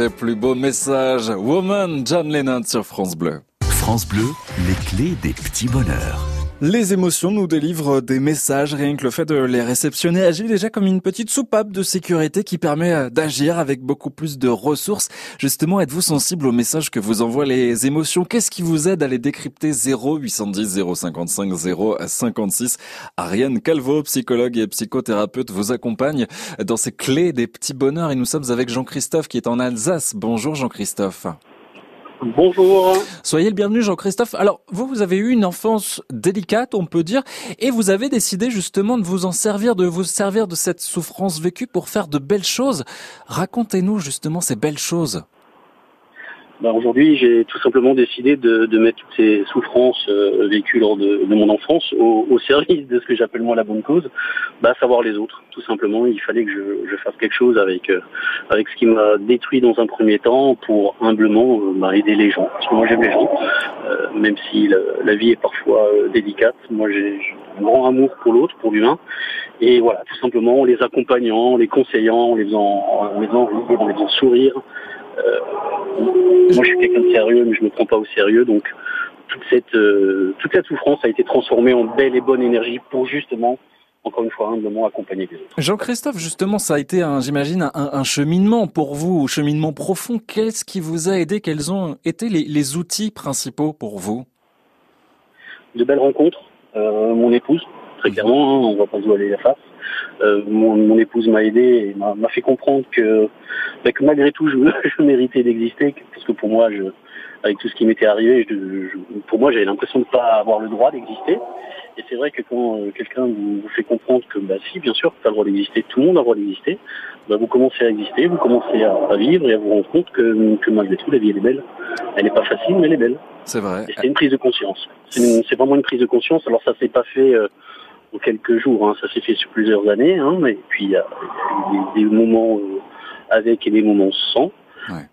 Plus beau message. Woman, John Lennon sur France Bleu. France Bleu, les clés des petits bonheurs. Les émotions nous délivrent des messages, rien que le fait de les réceptionner agit déjà comme une petite soupape de sécurité qui permet euh, d'agir avec beaucoup plus de ressources. Justement, êtes-vous sensible aux messages que vous envoient les émotions? Qu'est-ce qui vous aide à les décrypter? 0 810 055 056 Ariane Calvo, psychologue et psychothérapeute, vous accompagne dans ces clés des petits bonheurs et nous sommes avec Jean-Christophe qui est en Alsace. Bonjour Jean-Christophe. Bonjour. Soyez le bienvenu Jean-Christophe. Alors, vous, vous avez eu une enfance délicate, on peut dire, et vous avez décidé justement de vous en servir, de vous servir de cette souffrance vécue pour faire de belles choses. Racontez-nous justement ces belles choses. Ben, Aujourd'hui, j'ai tout simplement décidé de, de mettre toutes ces souffrances euh, vécues lors de, de mon enfance au, au service de ce que j'appelle moi la bonne cause, bah, savoir les autres. Tout simplement, il fallait que je, je fasse quelque chose avec euh, avec ce qui m'a détruit dans un premier temps pour humblement euh, bah, aider les gens. Parce que moi j'aime les gens, euh, même si la, la vie est parfois euh, délicate. Moi j'ai un grand amour pour l'autre, pour l'humain. Et voilà, tout simplement en les accompagnant, en les conseillant, en les faisant, en les faisant rire, les faisant sourire. Euh, moi, je suis quelqu'un de sérieux, mais je me prends pas au sérieux, donc toute cette euh, toute cette souffrance a été transformée en belle et bonne énergie pour justement, encore une fois, humblement accompagner les autres. Jean-Christophe, justement, ça a été, j'imagine, un, un cheminement pour vous, un cheminement profond. Qu'est-ce qui vous a aidé? Quels ont été les, les outils principaux pour vous? De belles rencontres, euh, mon épouse, très clairement, hein, on va pas se voiler la face. Euh, mon, mon épouse m'a aidé et m'a fait comprendre que, bah, que malgré tout, je, je méritais d'exister, parce que pour moi, je, avec tout ce qui m'était arrivé, je, je- pour moi, j'avais l'impression de pas avoir le droit d'exister. Et c'est vrai que quand euh, quelqu'un vous, vous fait comprendre que, bah, si, bien sûr, tu as le droit d'exister, tout le monde a le droit d'exister, bah, vous commencez à exister, vous commencez à, à vivre et à vous rendre compte que, que malgré tout, la vie, elle est belle. Elle n'est pas facile, mais elle est belle. C'est vrai. Et c'est une prise de conscience. C'est vraiment une prise de conscience. Alors ça s'est pas fait euh, en quelques jours, hein. ça s'est fait sur plusieurs années. Hein. Et puis il y a des, des moments euh, avec et des moments sans.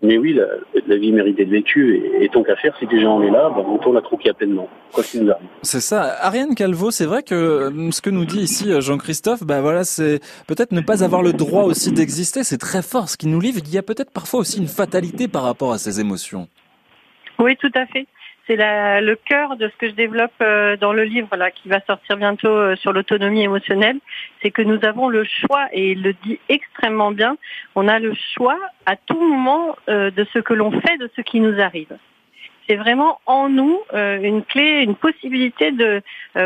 Mais oui, la, la vie mérite d'être vécue. Et, et tant qu'à faire, si déjà on est là, bah, autant la croquer appleinement, quoi qu'il nous arrive. C'est ça. Ariane Calvo, c'est vrai que euh, ce que nous dit ici euh, Jean-Christophe, bah voilà, c'est peut-être ne pas avoir le droit aussi d'exister. C'est très fort ce qui nous livre. Il y a peut-être parfois aussi une fatalité par rapport à ces émotions. Oui, tout à fait. C'est le cœur de ce que je développe euh, dans le livre là, qui va sortir bientôt euh, sur l'autonomie émotionnelle. C'est que nous avons le choix, et il le dit extrêmement bien, on a le choix à tout moment euh, de ce que l'on fait, de ce qui nous arrive. C'est vraiment en nous une clé, une possibilité de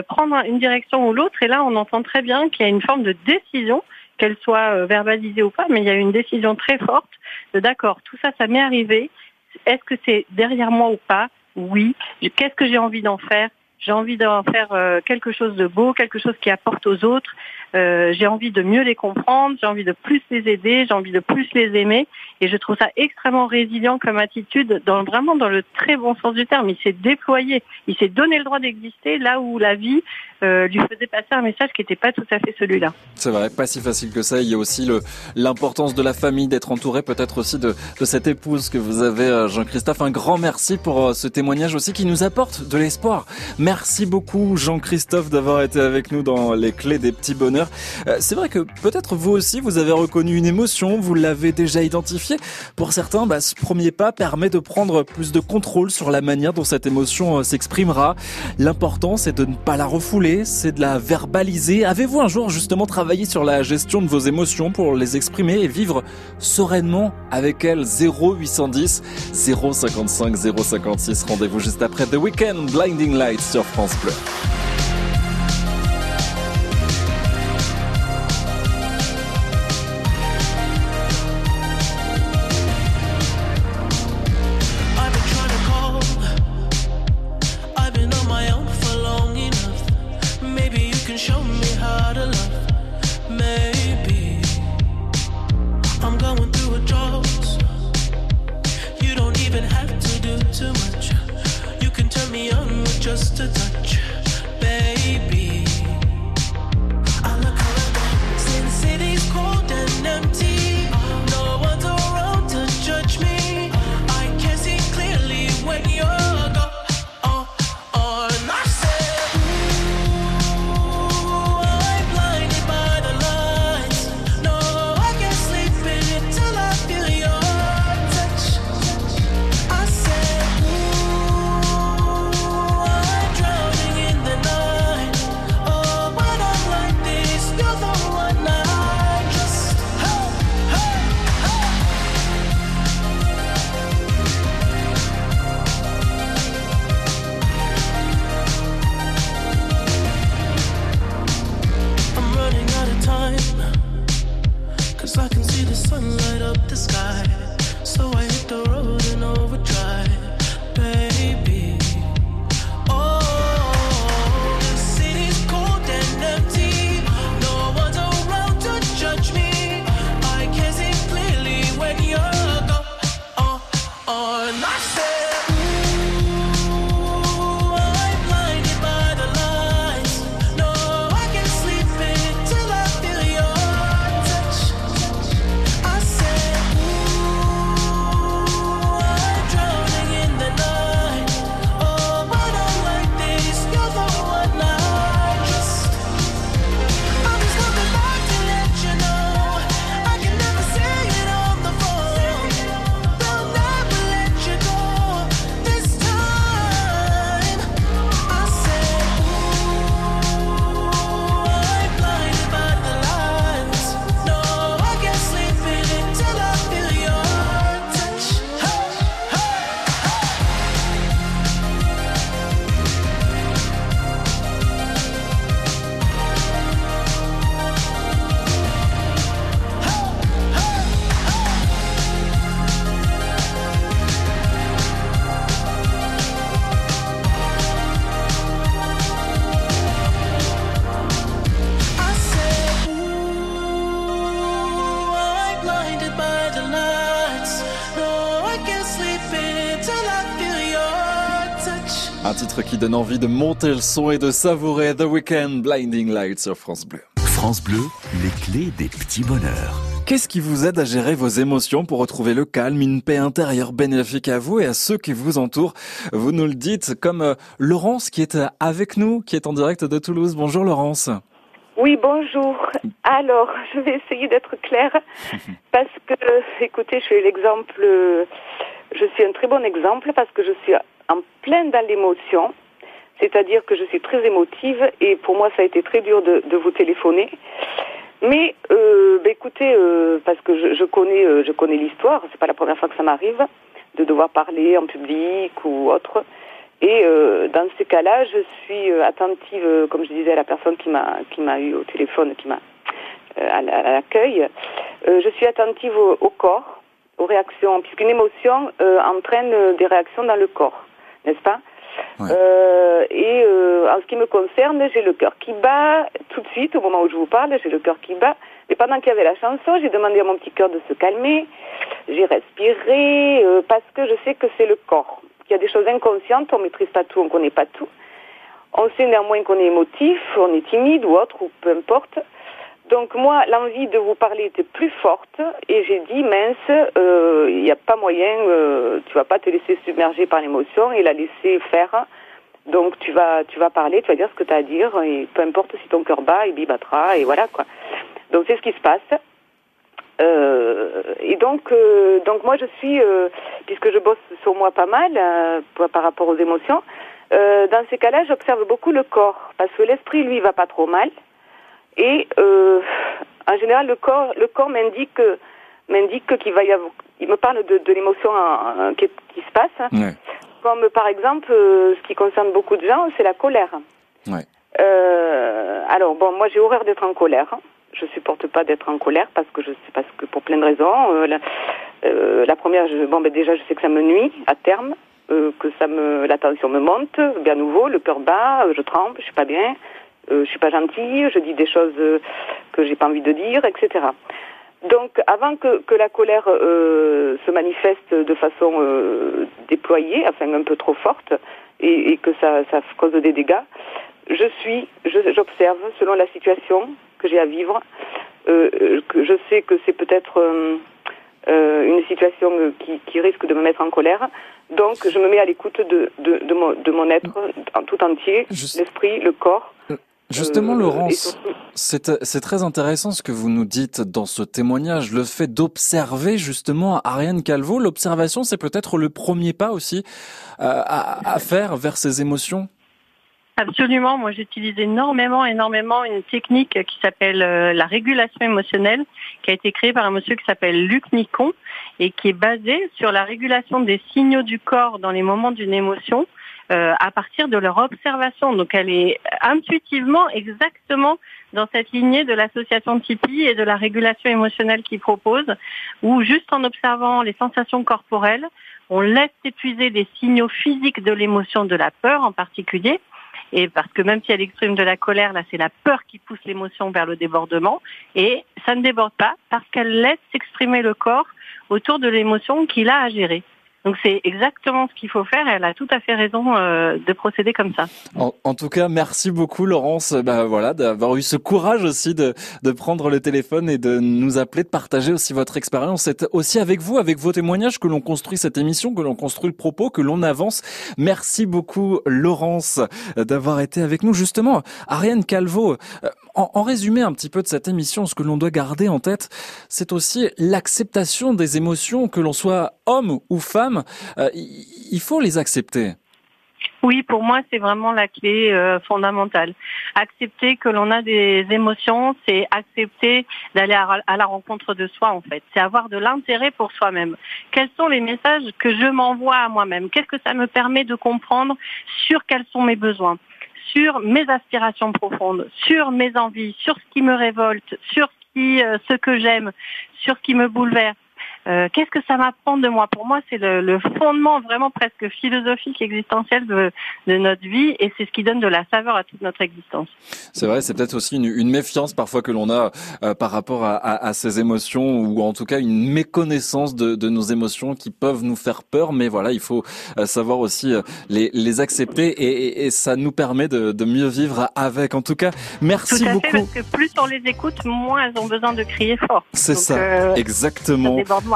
prendre une direction ou l'autre. Et là, on entend très bien qu'il y a une forme de décision, qu'elle soit verbalisée ou pas, mais il y a une décision très forte de d'accord, tout ça, ça m'est arrivé. Est-ce que c'est derrière moi ou pas? Oui. Qu'est-ce que j'ai envie d'en faire? J'ai envie d'en faire euh, quelque chose de beau, quelque chose qui apporte aux autres. Euh, j'ai envie de mieux les comprendre, j'ai envie de plus les aider, j'ai envie de plus les aimer. Et je trouve ça extrêmement résilient comme attitude, dans, vraiment dans le très bon sens du terme. Il s'est déployé, il s'est donné le droit d'exister là où la vie euh, lui faisait passer un message qui n'était pas tout à fait celui-là. C'est vrai, pas si facile que ça. Il y a aussi l'importance de la famille, d'être entouré peut-être aussi de, de cette épouse que vous avez, euh, Jean-Christophe. Un grand merci pour euh, ce témoignage aussi qui nous apporte de l'espoir. Merci beaucoup, Jean-Christophe, d'avoir été avec nous dans les clés des petits bonheurs. Euh, C'est vrai que peut-être vous aussi, vous avez reconnu une émotion, vous l'avez déjà identifiée. Pour certains, bah, ce premier pas permet de prendre plus de contrôle sur la manière dont cette émotion euh, s'exprimera. L'important, c'est de ne pas la refouler, c'est de la verbaliser. Avez-vous un jour justement travaillé sur la gestion de vos émotions pour les exprimer et vivre sereinement avec elles? 0810 055 056. Rendez-vous juste après The Weekend Blinding Lights sur France Bleu. Titre qui donne envie de monter le son et de savourer The Weekend Blinding Lights sur France Bleu. France Bleu, les clés des petits bonheurs. Qu'est-ce qui vous aide à gérer vos émotions pour retrouver le calme, une paix intérieure bénéfique à vous et à ceux qui vous entourent? Vous nous le dites comme euh, Laurence qui est euh, avec nous, qui est en direct de Toulouse. Bonjour Laurence. Oui, bonjour. Alors, je vais essayer d'être claire parce que, écoutez, je suis l'exemple, euh, je suis un très bon exemple parce que je suis en pleine dans l'émotion, c'est-à-dire que je suis très émotive et pour moi ça a été très dur de, de vous téléphoner. Mais, euh, bah, écoutez, euh, parce que je, je connais, euh, je connais l'histoire, c'est pas la première fois que ça m'arrive de devoir parler en public ou autre. Et euh, dans ces cas-là, je suis euh, attentive, euh, comme je disais à la personne qui m'a qui m'a eu au téléphone, qui m'a à la- à l'accueil, je suis attentive au corps, aux réactions, puisqu'une émotion euh, entraîne euh, des réactions dans le corps, n'est-ce pas? Euh, Et euh, en ce qui me concerne, j'ai le cœur qui bat tout de suite au moment où je vous parle, j'ai le cœur qui bat. Et pendant qu'il y avait la chanson, j'ai demandé à mon petit cœur de se calmer. J'ai respiré euh, parce que je sais que c'est le corps. Il y a des choses inconscientes, on maîtrise pas tout, on connaît pas tout. On sait néanmoins qu'on est émotif, on est timide ou autre, ou peu importe. Donc moi, l'envie de vous parler était plus forte et j'ai dit mince, euh, il n'y a pas moyen, euh, tu vas pas te laisser submerger par l'émotion et la laisser faire. Donc tu vas, tu vas parler, tu vas dire ce que tu as à dire et peu importe si ton cœur bat, il battra et voilà quoi. Donc c'est ce qui se passe. Euh, et donc, euh, donc moi je suis, euh, puisque je bosse sur moi pas mal euh, par- rapport aux émotions, euh, dans ces cas-là, j'observe beaucoup le corps parce que l'esprit lui va pas trop mal et euh, en général le corps, le corps m'indique m'indique qu'il va y avoir, il me parle de, de l'émotion euh, qui, qui se passe. hein. Comme par exemple, euh, ce qui concerne beaucoup de gens, c'est la colère. Ouais. Euh, alors bon, moi j'ai horreur d'être en colère. Je supporte pas d'être en colère parce que je sais parce que pour plein de raisons. Euh, la, euh, la première, je, bon ben déjà je sais que ça me nuit à terme, euh, que ça me la tension me monte, bien nouveau, le cœur bat, je tremble, je suis pas bien, je suis pas gentille, je dis des choses euh, que j'ai pas envie de dire, etc. Donc, avant que, que la colère euh, se manifeste de façon euh, déployée, enfin un peu trop forte, et, et que ça, ça cause des dégâts, je suis, j'observe selon la situation que j'ai à vivre, euh, euh, que je sais que c'est peut-être euh, euh, une situation euh, qui, qui risque de me mettre en colère, donc je me mets à l'écoute de, de, de, mon, de mon être en tout entier, l'esprit, le corps. Justement, Euh, Laurence, c'est très intéressant ce que vous nous dites dans ce témoignage, le fait d'observer justement Ariane Calvo. L'observation, c'est peut-être le premier pas aussi euh, à, à faire vers ses émotions. Absolument, moi j'utilise énormément, énormément une technique qui s'appelle euh, la régulation émotionnelle, qui a été créée par un monsieur qui s'appelle Luc Nicon et qui est basée sur la régulation des signaux du corps dans les moments d'une émotion euh, à partir de leur observation. Donc elle est intuitivement exactement dans cette lignée de l'association Tipeee et de la régulation émotionnelle qu'il propose, où juste en observant les sensations corporelles, on laisse épuiser les signaux physiques de l'émotion de la peur en particulier, et parce que même si elle exprime de la colère, là c'est la peur qui pousse l'émotion vers le débordement, et ça ne déborde pas parce qu'elle laisse s'exprimer le corps autour de l'émotion qu'il a à gérer. Donc c'est exactement ce qu'il faut faire, elle a tout à fait raison euh, de procéder comme ça. En, en tout cas, merci beaucoup Laurence, bah, voilà, d'avoir eu ce courage aussi de, de prendre le téléphone et de nous appeler, de partager aussi votre expérience. C'est aussi avec vous, avec vos témoignages que l'on construit cette émission, que l'on construit le propos, que l'on avance. Merci beaucoup Laurence d'avoir été avec nous. Justement, Ariane Calvo, euh, en, en résumé un petit peu de cette émission, ce que l'on doit garder en tête, c'est aussi l'acceptation des émotions, que l'on soit homme ou femme. Euh, il faut les accepter. Oui, pour moi, c'est vraiment la clé euh, fondamentale. Accepter que l'on a des émotions, c'est accepter d'aller à, à la rencontre de soi, en fait. C'est avoir de l'intérêt pour soi-même. Quels sont les messages que je m'envoie à moi-même? Qu'est-ce que ça me permet de comprendre sur quels sont mes besoins? Sur mes aspirations profondes, sur mes envies, sur ce qui me révolte, sur ce, qui, euh, ce que j'aime, sur ce qui me bouleverse. Euh, qu'est-ce que ça m'apprend de moi? Pour moi, c'est le, le fondement vraiment presque philosophique, existentiel de, de notre vie, et c'est ce qui donne de la saveur à toute notre existence. C'est vrai, c'est peut-être aussi une, une méfiance parfois que l'on a euh, par rapport à, à, à ces émotions, ou en tout cas une méconnaissance de, de nos émotions qui peuvent nous faire peur. Mais voilà, il faut euh, savoir aussi euh, les, les accepter, et, et, et ça nous permet de, de mieux vivre avec. En tout cas, merci Tout à beaucoup. fait, parce que plus on les écoute, moins elles ont besoin de crier fort. C'est ça, euh, exactement. Ça.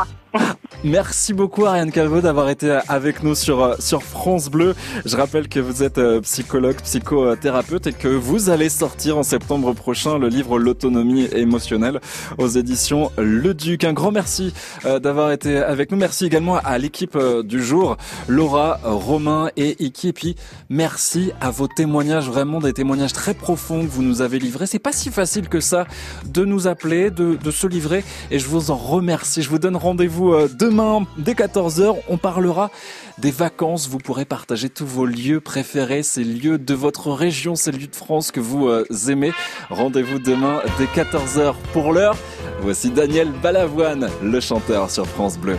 Merci beaucoup Ariane Calvo d'avoir été avec nous sur euh, sur France Bleu. Je rappelle que vous êtes euh, psychologue, psychothérapeute et que vous allez sortir en septembre prochain le livre L'autonomie émotionnelle aux éditions Le Duc. Un grand merci euh, d'avoir été avec nous. Merci également à l'équipe du jour, Laura, Romain et Iki. Et puis merci à vos témoignages, vraiment des témoignages très profonds que vous nous avez livrés. C'est pas si facile que ça de nous appeler, de, de se livrer et je vous en remercie. Je vous donne rendez-vous euh, demain dès 14h. On parlera des vacances. Vous pourrez partager tous vos lieux préférés, ces lieux de votre région, ces lieux de France que vous euh, aimez. Rendez-vous demain dès 14h pour l'heure. Voici Daniel Balavoine, le chanteur sur France Bleu.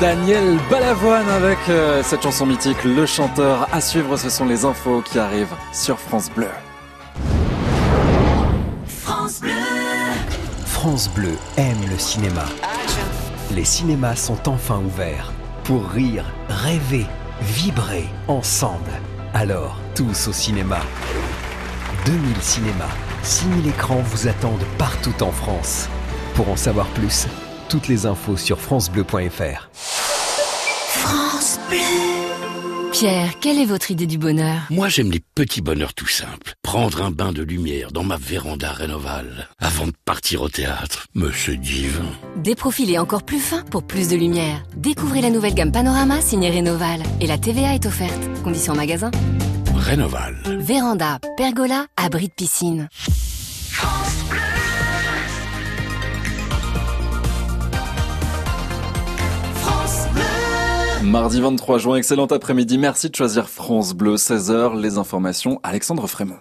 Daniel Balavoine avec euh, cette chanson mythique, le chanteur. À suivre, ce sont les infos qui arrivent sur France Bleu. France Bleu. France Bleu aime le cinéma. Les cinémas sont enfin ouverts pour rire, rêver, vibrer ensemble. Alors, tous au cinéma. 2000 cinémas, 6000 écrans vous attendent partout en France. Pour en savoir plus, toutes les infos sur francebleu.fr. France Bleu. Pierre, quelle est votre idée du bonheur? Moi, j'aime les petits bonheurs tout simples. Prendre un bain de lumière dans ma véranda rénovale avant de partir au théâtre. Mais c'est divin. Des profils et encore plus fins pour plus de lumière. Découvrez la nouvelle gamme Panorama signée Rénoval. Et la TVA est offerte. Conditions magasin. Rénoval. Véranda, pergola, abri de piscine. France Mardi 23 juin, excellent après-midi. Merci de choisir France Bleu, 16h, les informations, Alexandre Frémont.